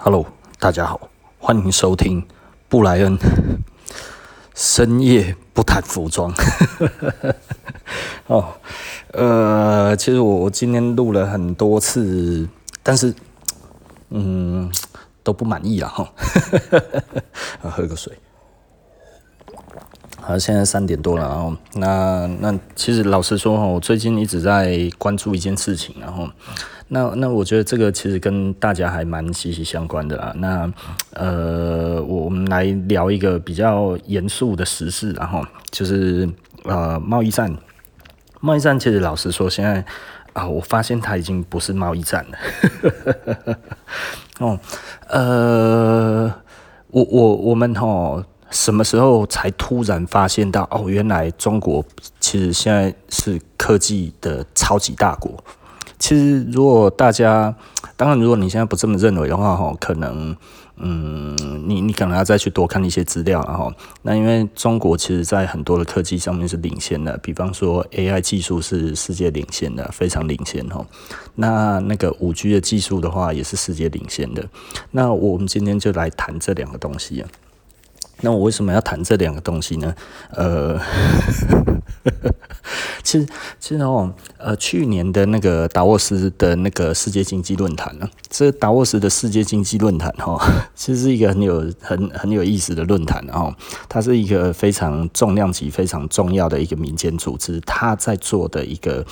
Hello，大家好，欢迎收听布莱恩深夜不谈服装。哦，呃，其实我今天录了很多次，但是嗯都不满意了哈。喝个水。好，现在三点多了，然后那那其实老实说哈，我最近一直在关注一件事情，然后。那那我觉得这个其实跟大家还蛮息息相关的啦。那呃，我们来聊一个比较严肃的时事，然后就是呃贸易战。贸易战其实老实说，现在啊、我发现它已经不是贸易战了。哦，呃，我我我们吼什么时候才突然发现到哦，原来中国其实现在是科技的超级大国。其实，如果大家，当然，如果你现在不这么认为的话，哈，可能，嗯，你你可能要再去多看一些资料，然后，那因为中国其实在很多的科技上面是领先的，比方说 AI 技术是世界领先的，非常领先哈。那那个五 G 的技术的话，也是世界领先的。那我们今天就来谈这两个东西啊。那我为什么要谈这两个东西呢？呃。其实，其实哦，呃，去年的那个达沃斯的那个世界经济论坛呢，这达沃斯的世界经济论坛哈，其实是一个很有很很有意思的论坛，哦它是一个非常重量级、非常重要的一个民间组织，它在做的一个，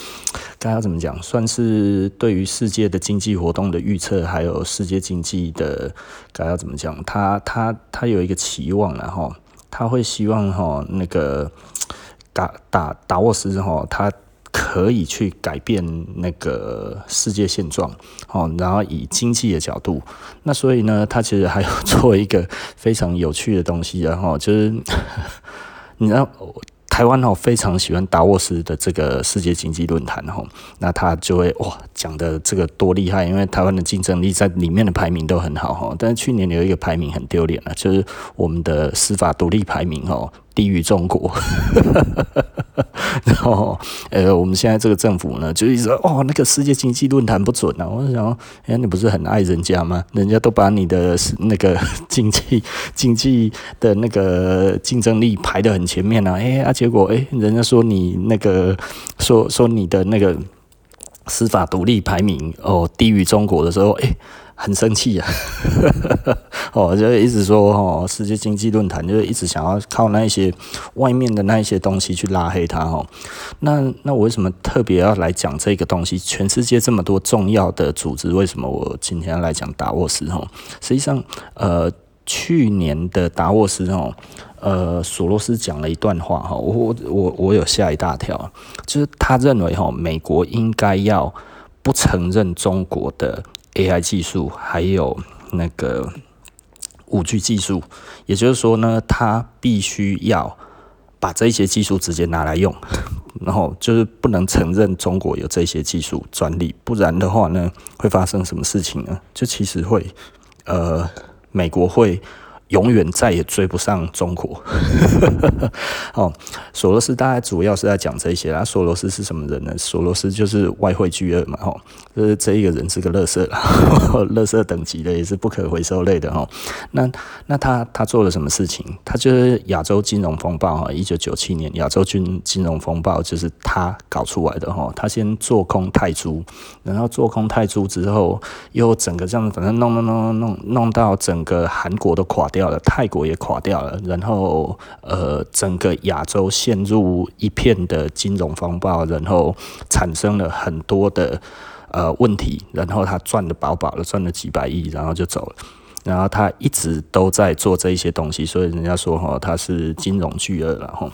该要怎么讲，算是对于世界的经济活动的预测，还有世界经济的该要怎么讲，它它它有一个期望，然后他会希望哈那个。达达达沃斯哈，他可以去改变那个世界现状，哦，然后以经济的角度，那所以呢，他其实还有 做一个非常有趣的东西，然后就是 你知道。台湾哦，非常喜欢达沃斯的这个世界经济论坛哦，那他就会哇讲的这个多厉害，因为台湾的竞争力在里面的排名都很好哈，但是去年有一个排名很丢脸了，就是我们的司法独立排名哦低于中国，然后呃我们现在这个政府呢就一直说哦那个世界经济论坛不准啊，我就想哎你不是很爱人家吗？人家都把你的那个 经济经济的那个竞争力排得很前面啊，哎啊。结果，哎，人家说你那个，说说你的那个司法独立排名哦低于中国的时候，哎，很生气啊，哦，就一直说哦，世界经济论坛就是一直想要靠那一些外面的那一些东西去拉黑他哦。那那我为什么特别要来讲这个东西？全世界这么多重要的组织，为什么我今天要来讲达沃斯？哦，实际上，呃，去年的达沃斯哦。呃，索罗斯讲了一段话哈，我我我有吓一大跳，就是他认为哈，美国应该要不承认中国的 AI 技术，还有那个五 G 技术，也就是说呢，它必须要把这些技术直接拿来用，然后就是不能承认中国有这些技术专利，不然的话呢，会发生什么事情呢？就其实会，呃，美国会。永远再也追不上中国。哦，索罗斯大概主要是在讲这些啦。索罗斯是什么人呢？索罗斯就是外汇巨鳄嘛。哦，就是这一个人是个垃圾啦，垃圾等级的也是不可回收类的。哦，那那他他做了什么事情？他就是亚洲金融风暴哈，一九九七年亚洲金金融风暴就是他搞出来的。哈，他先做空泰铢，然后做空泰铢之后，又整个这样子，反正弄弄弄弄弄到整个韩国都垮掉了，泰国也垮掉了，然后呃，整个亚洲陷入一片的金融风暴，然后产生了很多的呃问题，然后他赚的饱饱的，赚了几百亿，然后就走了。然后他一直都在做这一些东西，所以人家说哈，他是金融巨鳄，然后。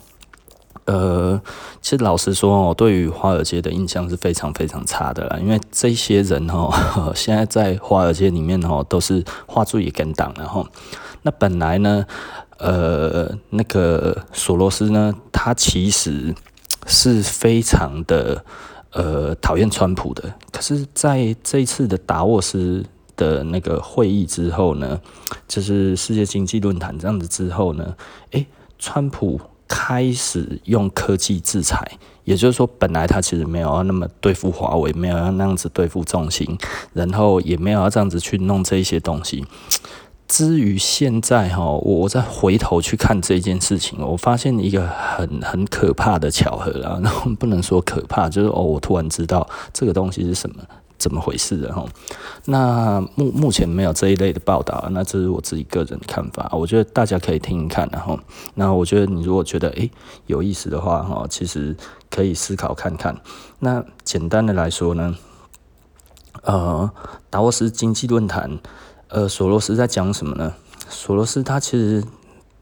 呃，其实老实说哦，对于华尔街的印象是非常非常差的啦，因为这些人哦，现在在华尔街里面哦，都是画注也跟党，然后那本来呢，呃，那个索罗斯呢，他其实是非常的呃讨厌川普的，可是在这一次的达沃斯的那个会议之后呢，就是世界经济论坛这样子之后呢，诶，川普。开始用科技制裁，也就是说，本来他其实没有要那么对付华为，没有要那样子对付中兴，然后也没有要这样子去弄这一些东西。至于现在哈，我我再回头去看这件事情，我发现一个很很可怕的巧合啊，然后不能说可怕，就是哦，我突然知道这个东西是什么。怎么回事的哈？那目目前没有这一类的报道，那这是我自己个人的看法。我觉得大家可以听一看，然后，那我觉得你如果觉得诶有意思的话哈，其实可以思考看看。那简单的来说呢，呃，达沃斯经济论坛，呃，索罗斯在讲什么呢？索罗斯他其实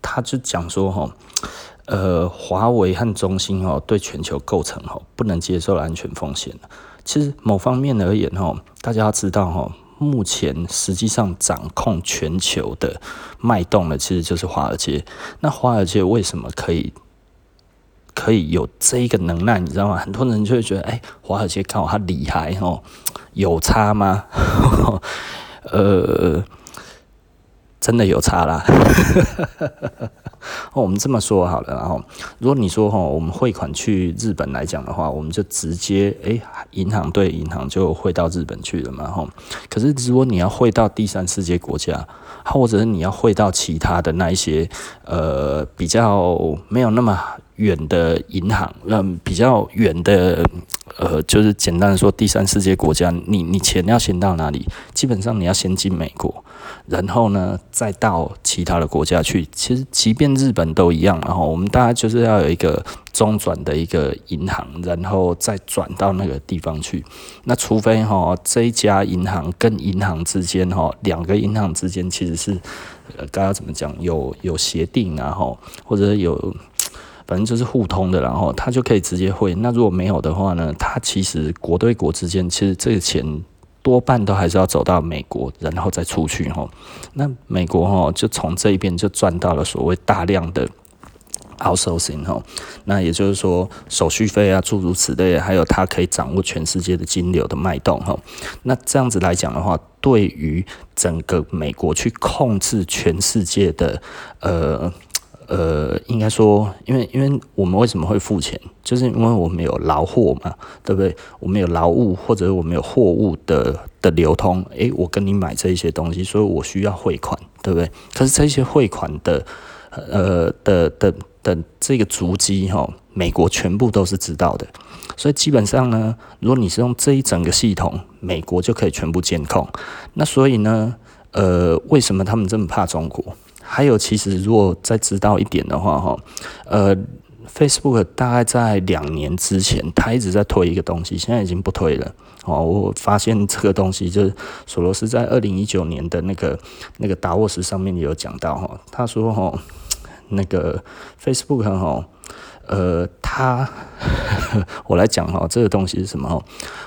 他就讲说哈，呃，华为和中兴哦，对全球构成哦不能接受的安全风险。其实某方面而言，哈，大家要知道，哈，目前实际上掌控全球的脉动的，其实就是华尔街。那华尔街为什么可以可以有这一个能耐？你知道吗？很多人就会觉得，哎，华尔街靠它厉害，哦，有差吗？呃。真的有差啦，我们这么说好了，然后如果你说哈，我们汇款去日本来讲的话，我们就直接哎，银行对银行就汇到日本去了嘛，哈。可是如果你要汇到第三世界国家，或者是你要汇到其他的那一些呃比较没有那么远的银行，那，比较远的呃，就是简单的说，第三世界国家，你你钱要先到哪里？基本上你要先进美国。然后呢，再到其他的国家去。其实，即便日本都一样，然后我们大家就是要有一个中转的一个银行，然后再转到那个地方去。那除非哈，这一家银行跟银行之间哈，两个银行之间其实是，呃，刚刚怎么讲，有有协定啊，哈，或者有，反正就是互通的，然后他就可以直接汇。那如果没有的话呢，他其实国对国之间，其实这个钱。多半都还是要走到美国，然后再出去吼。那美国吼就从这一边就赚到了所谓大量的 outsourcing 吼。那也就是说手续费啊诸如此类，还有它可以掌握全世界的金流的脉动吼。那这样子来讲的话，对于整个美国去控制全世界的呃。呃，应该说，因为因为我们为什么会付钱，就是因为我们有劳货嘛，对不对？我们有劳务或者我们有货物的的流通，诶，我跟你买这一些东西，所以我需要汇款，对不对？可是这些汇款的，呃的的的这个足迹哈，美国全部都是知道的，所以基本上呢，如果你是用这一整个系统，美国就可以全部监控。那所以呢，呃，为什么他们这么怕中国？还有，其实如果再知道一点的话，哈，呃，Facebook 大概在两年之前，他一直在推一个东西，现在已经不推了。哦，我发现这个东西就是索罗斯在二零一九年的那个那个达沃斯上面也有讲到，哈，他说，哈，那个 Facebook 哈。呃，他，我来讲哈，这个东西是什么？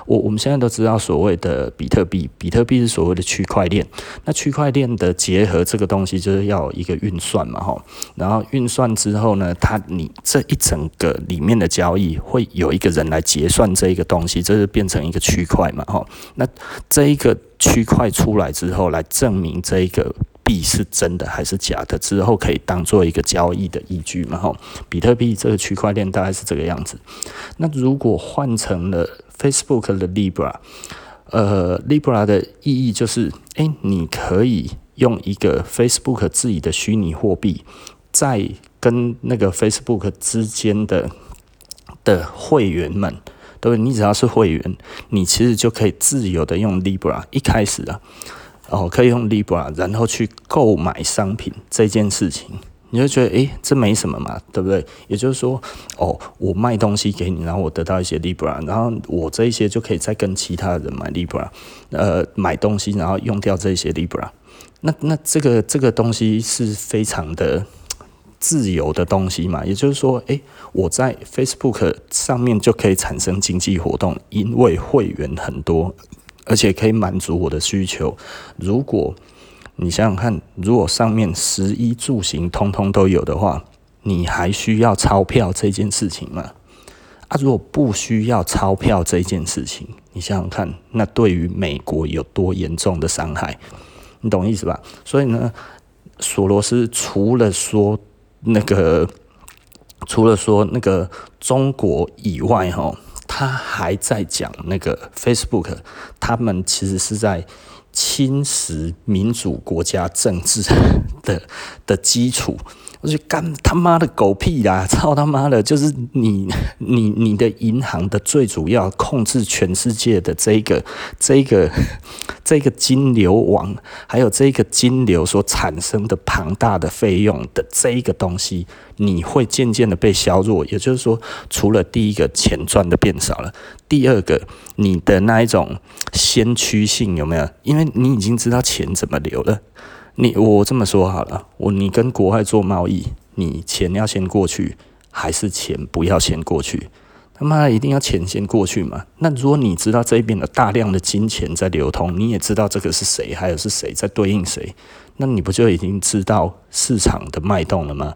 我我们现在都知道所谓的比特币，比特币是所谓的区块链。那区块链的结合这个东西，就是要一个运算嘛，哈。然后运算之后呢，它你这一整个里面的交易会有一个人来结算这一个东西，这就变成一个区块嘛，哈。那这一个区块出来之后，来证明这一个。币是真的还是假的？之后可以当做一个交易的依据嘛？哈，比特币这个区块链大概是这个样子。那如果换成了 Facebook 的 Libra，呃，Libra 的意义就是，哎、欸，你可以用一个 Facebook 自己的虚拟货币，在跟那个 Facebook 之间的的会员们，对？你只要是会员，你其实就可以自由的用 Libra。一开始啊。哦，可以用 Libra，然后去购买商品这件事情，你就觉得诶、这没什么嘛，对不对？也就是说，哦，我卖东西给你，然后我得到一些 Libra，然后我这一些就可以再跟其他人买 Libra，呃，买东西，然后用掉这些 Libra。那那这个这个东西是非常的自由的东西嘛？也就是说，诶、我在 Facebook 上面就可以产生经济活动，因为会员很多。而且可以满足我的需求。如果你想想看，如果上面食衣住行通通都有的话，你还需要钞票这件事情吗？啊，如果不需要钞票这件事情，你想想看，那对于美国有多严重的伤害？你懂意思吧？所以呢，索罗斯除了说那个。除了说那个中国以外，哈，他还在讲那个 Facebook，他们其实是在侵蚀民主国家政治的的基础。我就干他妈的狗屁啦！操他妈的，就是你你你的银行的最主要控制全世界的这个这个这个金流网，还有这个金流所产生的庞大的费用的这一个东西，你会渐渐的被削弱。也就是说，除了第一个钱赚的变少了，第二个你的那一种先驱性有没有？因为你已经知道钱怎么流了。你我这么说好了，我你跟国外做贸易，你钱要先过去，还是钱不要先过去？他妈一定要钱先过去嘛？那如果你知道这边有大量的金钱在流通，你也知道这个是谁，还有是谁在对应谁，那你不就已经知道市场的脉动了吗？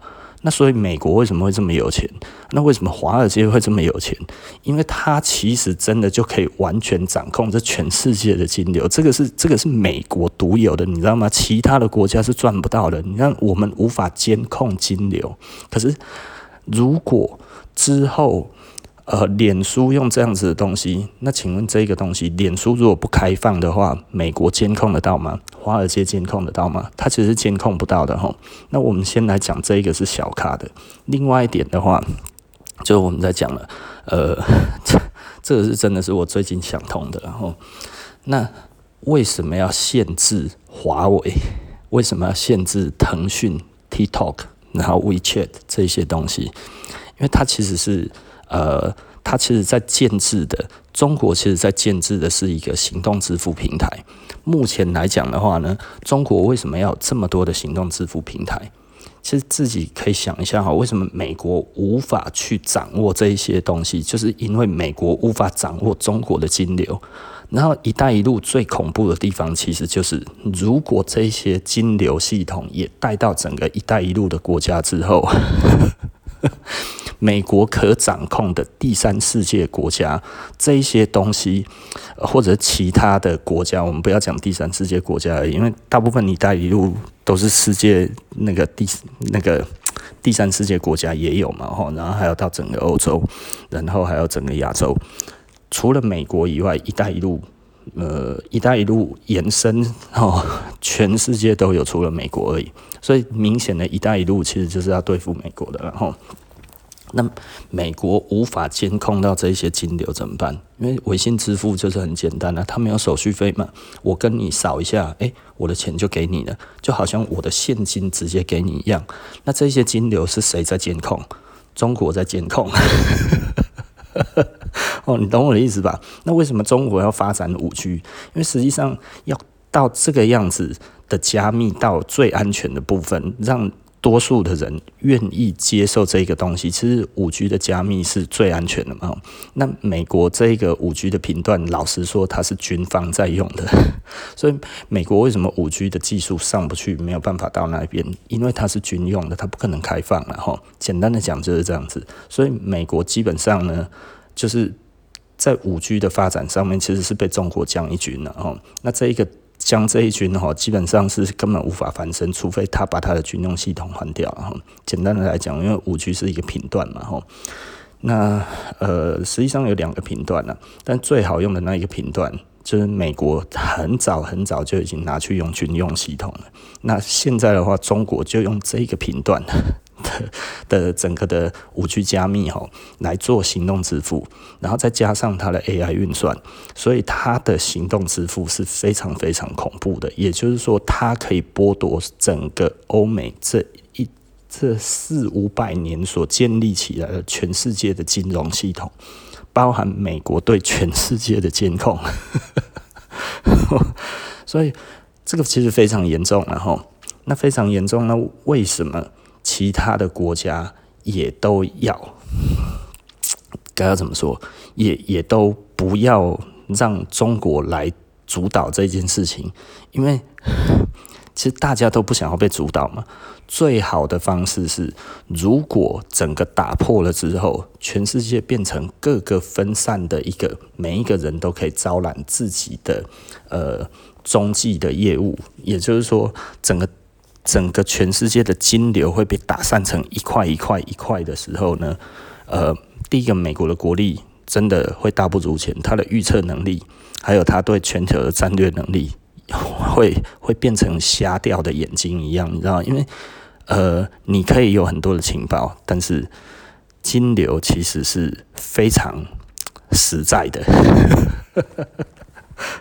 那所以美国为什么会这么有钱？那为什么华尔街会这么有钱？因为它其实真的就可以完全掌控这全世界的金流，这个是这个是美国独有的，你知道吗？其他的国家是赚不到的。你看，我们无法监控金流，可是如果之后。呃，脸书用这样子的东西，那请问这个东西，脸书如果不开放的话，美国监控得到吗？华尔街监控得到吗？它其实监控不到的齁。那我们先来讲这一个是小咖的。另外一点的话，就我们在讲了，呃，这这个是真的是我最近想通的。然后，那为什么要限制华为？为什么要限制腾讯、TikTok，然后 WeChat 这些东西？因为它其实是。呃，它其实在建制的中国，其实在建制的是一个行动支付平台。目前来讲的话呢，中国为什么要这么多的行动支付平台？其实自己可以想一下哈，为什么美国无法去掌握这一些东西？就是因为美国无法掌握中国的金流。然后“一带一路”最恐怖的地方，其实就是如果这些金流系统也带到整个“一带一路”的国家之后。美国可掌控的第三世界国家，这一些东西，或者其他的国家，我们不要讲第三世界国家而已，因为大部分“一带一路”都是世界那个第那个第三世界国家也有嘛，吼，然后还有到整个欧洲，然后还有整个亚洲，除了美国以外，“一带一路”呃，“一带一路”延伸哦，全世界都有，除了美国而已，所以明显的“一带一路”其实就是要对付美国的，然后。那美国无法监控到这些金流怎么办？因为微信支付就是很简单啊，它没有手续费嘛。我跟你扫一下，诶，我的钱就给你了，就好像我的现金直接给你一样。那这些金流是谁在监控？中国在监控。哦，你懂我的意思吧？那为什么中国要发展五 G？因为实际上要到这个样子的加密到最安全的部分，让。多数的人愿意接受这个东西，其实五 G 的加密是最安全的嘛。那美国这个五 G 的频段，老实说，它是军方在用的，所以美国为什么五 G 的技术上不去，没有办法到那边？因为它是军用的，它不可能开放了哈。简单的讲就是这样子，所以美国基本上呢，就是在五 G 的发展上面，其实是被中国将一军了哈。那这一个。将这一军哈，基本上是根本无法翻身，除非他把他的军用系统换掉。哈，简单的来讲，因为五 G 是一个频段嘛，哈，那呃，实际上有两个频段了，但最好用的那一个频段，就是美国很早很早就已经拿去用军用系统了。那现在的话，中国就用这个频段。的 的整个的五 G 加密哈，来做行动支付，然后再加上它的 AI 运算，所以它的行动支付是非常非常恐怖的。也就是说，它可以剥夺整个欧美这一这四五百年所建立起来的全世界的金融系统，包含美国对全世界的监控。所以这个其实非常严重，然后那非常严重，那为什么？其他的国家也都要，该要怎么说？也也都不要让中国来主导这件事情，因为 其实大家都不想要被主导嘛。最好的方式是，如果整个打破了之后，全世界变成各个分散的一个，每一个人都可以招揽自己的呃中继的业务，也就是说，整个。整个全世界的金流会被打散成一块一块一块的时候呢，呃，第一个，美国的国力真的会大不如前，它的预测能力，还有它对全球的战略能力，会 会变成瞎掉的眼睛一样，你知道？因为呃，你可以有很多的情报，但是金流其实是非常实在的。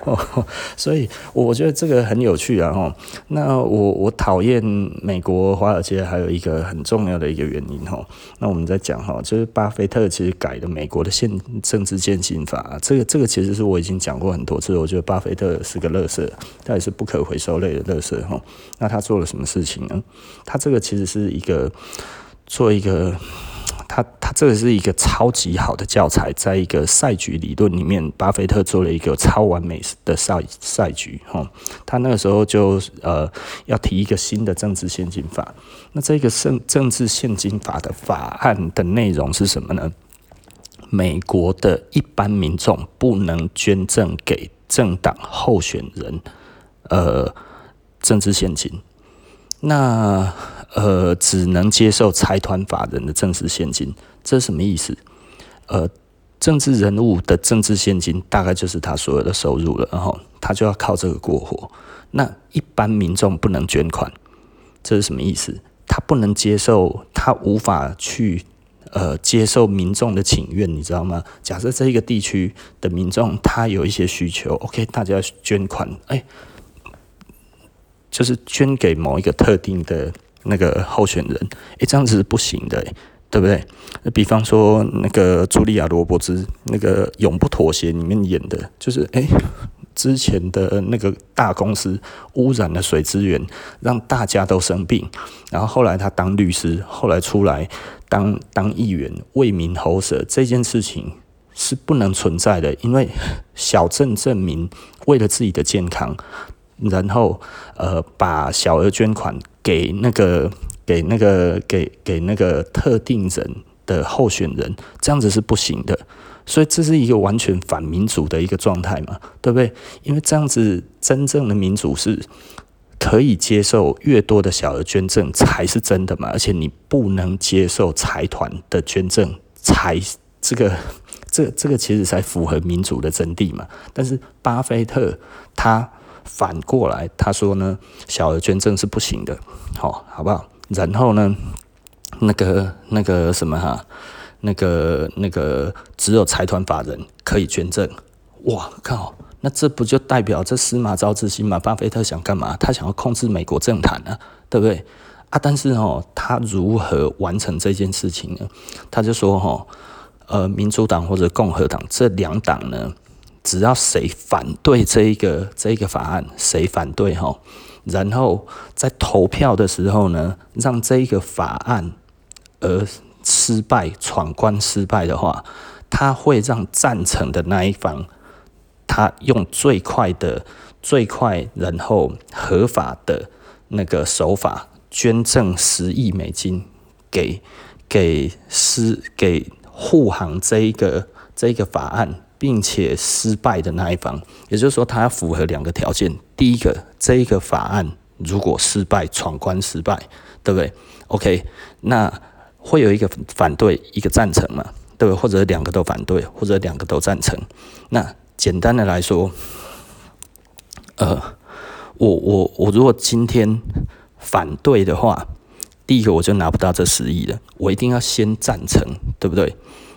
哦，所以我觉得这个很有趣啊！哈，那我我讨厌美国华尔街还有一个很重要的一个原因哈。那我们在讲哈，就是巴菲特其实改了美国的现政治献金法，这个这个其实是我已经讲过很多次。我觉得巴菲特是个乐色，他也是不可回收类的乐色哈。那他做了什么事情呢？他这个其实是一个做一个。他他这个是一个超级好的教材，在一个赛局理论里面，巴菲特做了一个超完美的赛赛局。哈，他那个时候就呃要提一个新的政治献金法。那这个政政治献金法的法案的内容是什么呢？美国的一般民众不能捐赠给政党候选人，呃，政治献金。那呃，只能接受财团法人的政治献金，这是什么意思？呃，政治人物的政治献金大概就是他所有的收入了，然后他就要靠这个过活。那一般民众不能捐款，这是什么意思？他不能接受，他无法去呃接受民众的请愿，你知道吗？假设这一个地区的民众他有一些需求，OK，大家捐款，哎，就是捐给某一个特定的。那个候选人，诶、这样子是不行的，对不对？比方说，那个茱莉亚·罗伯兹，那个《永不妥协》里面演的，就是诶、之前的那个大公司污染了水资源，让大家都生病，然后后来他当律师，后来出来当当议员，为民喉舌，这件事情是不能存在的，因为小镇镇民为了自己的健康。然后，呃，把小额捐款给那个、给那个、给给那个特定人的候选人，这样子是不行的。所以这是一个完全反民主的一个状态嘛，对不对？因为这样子真正的民主是可以接受越多的小额捐赠才是真的嘛，而且你不能接受财团的捐赠才这个这这个其实才符合民主的真谛嘛。但是巴菲特他。反过来，他说呢，小额捐赠是不行的，好，好不好？然后呢，那个那个什么哈，那个那个只有财团法人可以捐赠，哇靠！那这不就代表这司马昭之心嘛？巴菲特想干嘛？他想要控制美国政坛呢，对不对？啊，但是哦，他如何完成这件事情呢？他就说哈，呃，民主党或者共和党这两党呢？只要谁反对这一个这一个法案，谁反对哈，然后在投票的时候呢，让这一个法案而失败闯关失败的话，他会让赞成的那一方，他用最快的最快然后合法的那个手法捐赠十亿美金给给失给护航这一个这一个法案。并且失败的那一方，也就是说，他要符合两个条件：第一个，这一个法案如果失败，闯关失败，对不对？OK，那会有一个反对，一个赞成嘛，对不对？或者两个都反对，或者两个都赞成。那简单的来说，呃，我我我如果今天反对的话，第一个我就拿不到这十亿了，我一定要先赞成，对不对？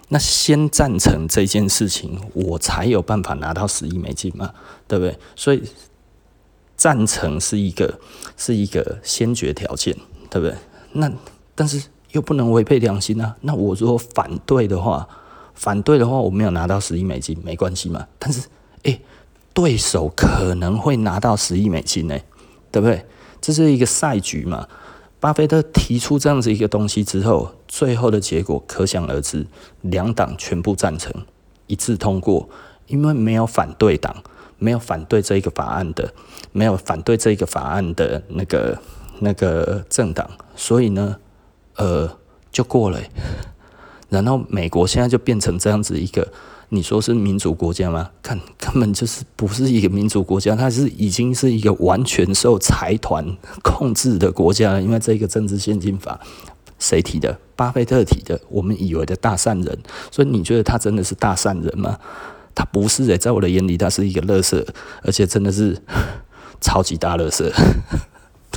那先赞成这件事情，我才有办法拿到十亿美金嘛，对不对？所以赞成是一个是一个先决条件，对不对？那但是又不能违背良心啊。那我如果反对的话，反对的话我没有拿到十亿美金没关系嘛。但是诶，对手可能会拿到十亿美金呢，对不对？这是一个赛局嘛。巴菲特提出这样子一个东西之后，最后的结果可想而知，两党全部赞成，一致通过，因为没有反对党，没有反对这一个法案的，没有反对这一个法案的那个那个政党，所以呢，呃，就过了。然后美国现在就变成这样子一个你说是民主国家吗？看根本就是不是一个民主国家，它是已经是一个完全受财团 控制的国家。因为这个政治献金法谁提的？巴菲特提的。我们以为的大善人，所以你觉得他真的是大善人吗？他不是诶，在我的眼里，他是一个垃圾，而且真的是 超级大垃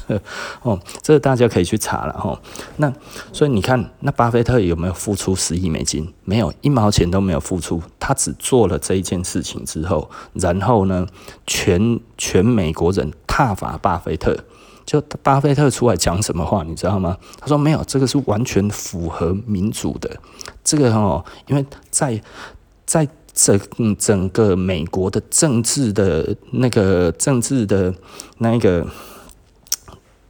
哦，这个大家可以去查了哈。那所以你看，那巴菲特有没有付出十亿美金？没有，一毛钱都没有付出。他只做了这一件事情之后，然后呢，全全美国人挞伐巴菲特。就巴菲特出来讲什么话，你知道吗？他说没有，这个是完全符合民主的。这个哦，因为在在整整个美国的政治的那个政治的那一个。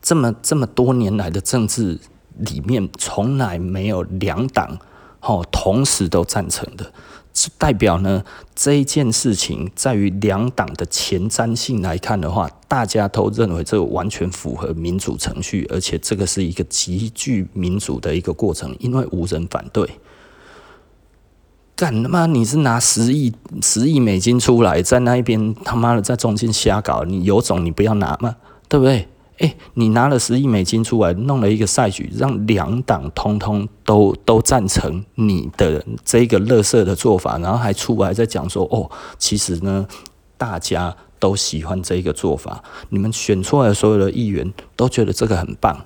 这么这么多年来的政治里面，从来没有两党哦同时都赞成的，这代表呢，这一件事情在于两党的前瞻性来看的话，大家都认为这完全符合民主程序，而且这个是一个极具民主的一个过程，因为无人反对。干他妈！你是拿十亿十亿美金出来，在那一边他妈的在中间瞎搞，你有种你不要拿吗？对不对？哎、你拿了十亿美金出来，弄了一个赛局，让两党通通都都赞成你的这个乐色的做法，然后还出来在讲说，哦，其实呢，大家都喜欢这个做法，你们选出来的所有的议员都觉得这个很棒。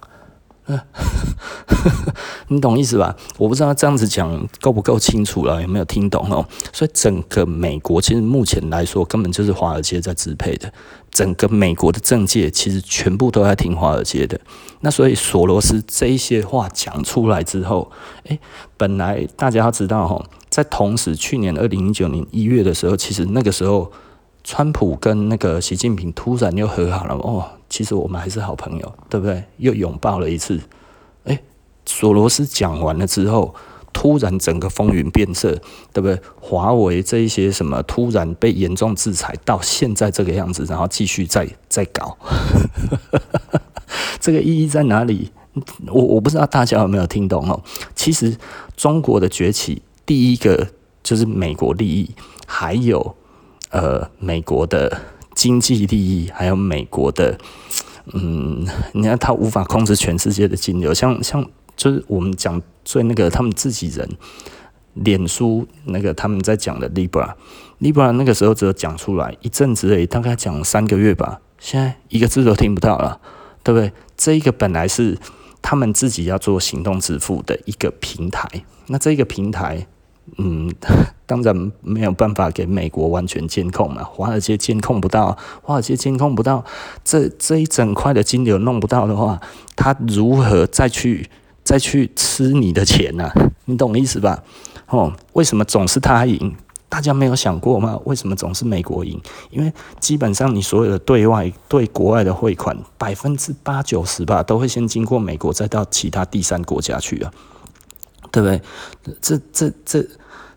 你懂意思吧？我不知道这样子讲够不够清楚了，有没有听懂哦？所以整个美国其实目前来说，根本就是华尔街在支配的。整个美国的政界其实全部都在听华尔街的。那所以索罗斯这一些话讲出来之后，诶，本来大家要知道哈，在同时去年二零一九年一月的时候，其实那个时候。川普跟那个习近平突然又和好了哦，其实我们还是好朋友，对不对？又拥抱了一次。诶，索罗斯讲完了之后，突然整个风云变色，对不对？华为这一些什么突然被严重制裁，到现在这个样子，然后继续再再搞，这个意义在哪里？我我不知道大家有没有听懂哦。其实中国的崛起，第一个就是美国利益，还有。呃，美国的经济利益，还有美国的，嗯，你看他无法控制全世界的金流，像像就是我们讲最那个他们自己人，脸书那个他们在讲的 Libra，Libra 那个时候只有讲出来一阵子而已，大概讲三个月吧，现在一个字都听不到了，对不对？这一个本来是他们自己要做行动支付的一个平台，那这一个平台。嗯，当然没有办法给美国完全监控嘛，华尔街监控不到，华尔街监控不到，这这一整块的金流弄不到的话，他如何再去再去吃你的钱呢？你懂我意思吧？哦，为什么总是他赢？大家没有想过吗？为什么总是美国赢？因为基本上你所有的对外对国外的汇款，百分之八九十吧，都会先经过美国，再到其他第三国家去啊。对不对？这这这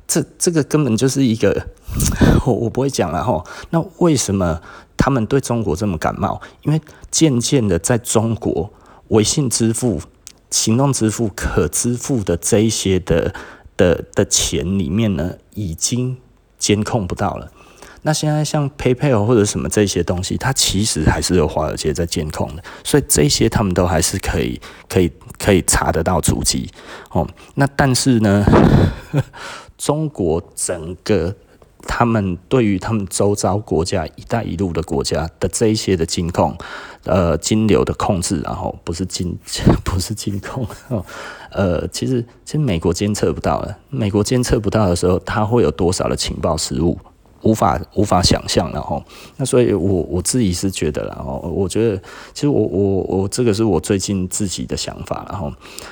这这个根本就是一个，我我不会讲了哈。那为什么他们对中国这么感冒？因为渐渐的，在中国微信支付、行动支付、可支付的这一些的的的钱里面呢，已经监控不到了。那现在像 PayPal 或者什么这些东西，它其实还是有华尔街在监控的，所以这些他们都还是可以可以可以查得到足迹哦。那但是呢，中国整个他们对于他们周遭国家“一带一路”的国家的这一些的金控，呃，金流的控制，然后不是金 不是金控哦，呃，其实其实美国监测不到的，美国监测不到的时候，它会有多少的情报失误？无法无法想象，然后那所以我，我自己是觉得，然后我觉得，其实我我我这个是我最近自己的想法，然后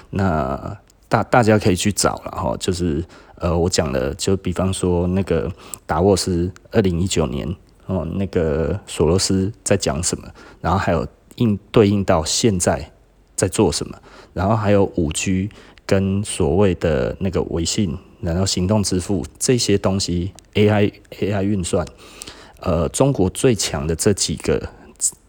那大大家可以去找，然后就是呃，我讲的，就比方说那个达沃斯二零一九年哦，那个索罗斯在讲什么，然后还有应对应到现在在做什么，然后还有五 G 跟所谓的那个微信。然后行动支付这些东西，AI AI 运算，呃，中国最强的这几个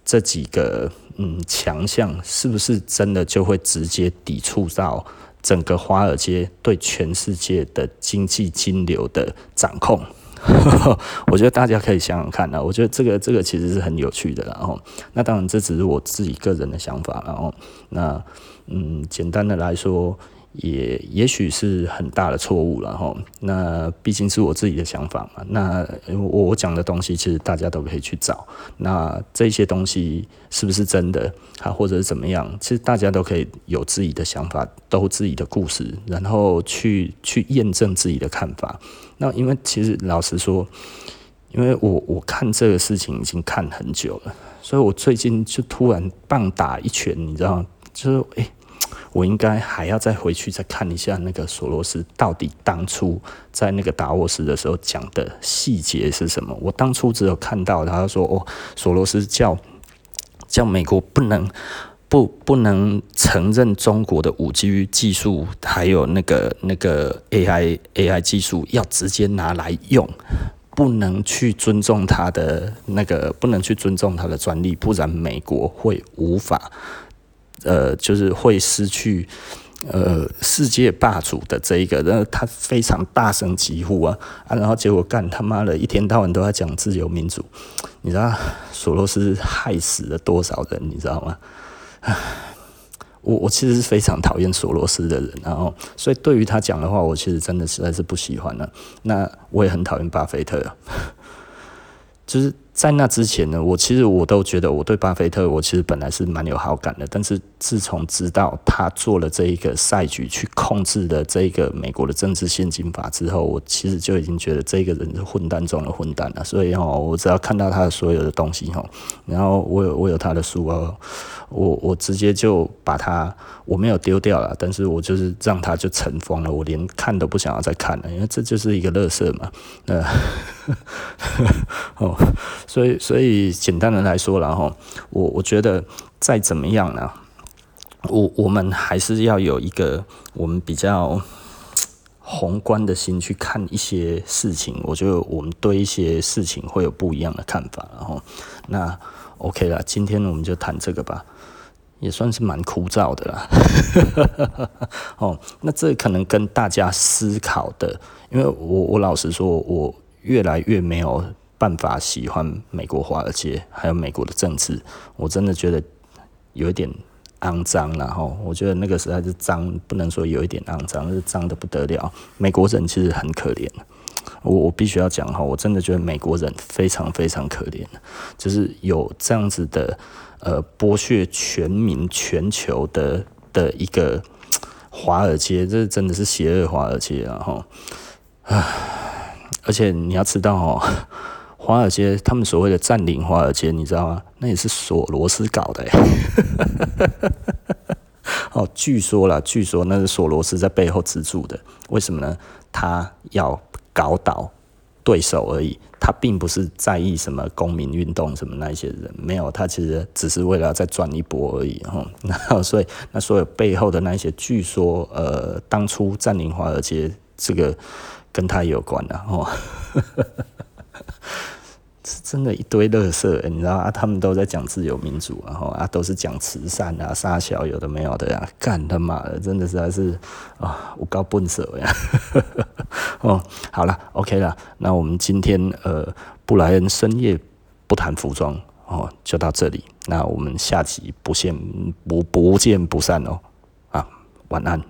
这几个嗯强项，是不是真的就会直接抵触到整个华尔街对全世界的经济金流的掌控。我觉得大家可以想想看啊，我觉得这个这个其实是很有趣的，然后那当然这只是我自己个人的想法，然后那嗯，简单的来说。也也许是很大的错误了哈，那毕竟是我自己的想法嘛。那我我讲的东西，其实大家都可以去找。那这些东西是不是真的，啊，或者是怎么样？其实大家都可以有自己的想法，都自己的故事，然后去去验证自己的看法。那因为其实老实说，因为我我看这个事情已经看很久了，所以我最近就突然棒打一拳，你知道，就是诶。我应该还要再回去再看一下那个索罗斯到底当初在那个达沃斯的时候讲的细节是什么？我当初只有看到他说哦，索罗斯叫叫美国不能不不能承认中国的五 G 技术，还有那个那个 AI AI 技术要直接拿来用，不能去尊重他的那个，不能去尊重他的专利，不然美国会无法。呃，就是会失去呃世界霸主的这一个，然后他非常大声疾呼啊啊，然后结果干他妈的一天到晚都在讲自由民主，你知道索罗斯害死了多少人，你知道吗？我我其实是非常讨厌索罗斯的人，然后所以对于他讲的话，我其实真的实在是不喜欢了。那我也很讨厌巴菲特，就是。在那之前呢，我其实我都觉得我对巴菲特，我其实本来是蛮有好感的。但是自从知道他做了这一个赛局去控制的这一个美国的政治现金法之后，我其实就已经觉得这个人是混蛋中的混蛋了。所以哦，我只要看到他的所有的东西哦，然后我有我有他的书哦，我我直接就把它我没有丢掉了，但是我就是让它就尘封了，我连看都不想要再看了，因为这就是一个垃圾嘛。呃，哦。所以，所以简单的来说，然后我我觉得再怎么样呢，我我们还是要有一个我们比较宏观的心去看一些事情。我觉得我们对一些事情会有不一样的看法。然后，那 OK 了，今天我们就谈这个吧，也算是蛮枯燥的啦。哦，那这可能跟大家思考的，因为我我老实说，我越来越没有。办法喜欢美国华尔街，还有美国的政治，我真的觉得有一点肮脏，然后我觉得那个实在是脏，不能说有一点肮脏，是脏得不得了。美国人其实很可怜，我我必须要讲哈，我真的觉得美国人非常非常可怜，就是有这样子的呃剥削全民全球的的一个华尔街，这真的是邪恶华尔街，然后啊，而且你要知道哦。华尔街，他们所谓的占领华尔街，你知道吗？那也是索罗斯搞的。哦，据说啦，据说那是索罗斯在背后资助的。为什么呢？他要搞倒对手而已，他并不是在意什么公民运动什么那些人，没有，他其实只是为了再赚一波而已。哈，那所以那所有背后的那些，据说呃，当初占领华尔街这个跟他有关的哦。是真的一堆垃圾，你知道啊？他们都在讲自由民主，然后啊，都是讲慈善啊、杀小有的没有的呀，干他妈的，真的实在是啊，我高笨手呀！哦，好了，OK 了，那我们今天呃，布莱恩深夜不谈服装哦，就到这里，那我们下集不见不不见不散哦，啊，晚安。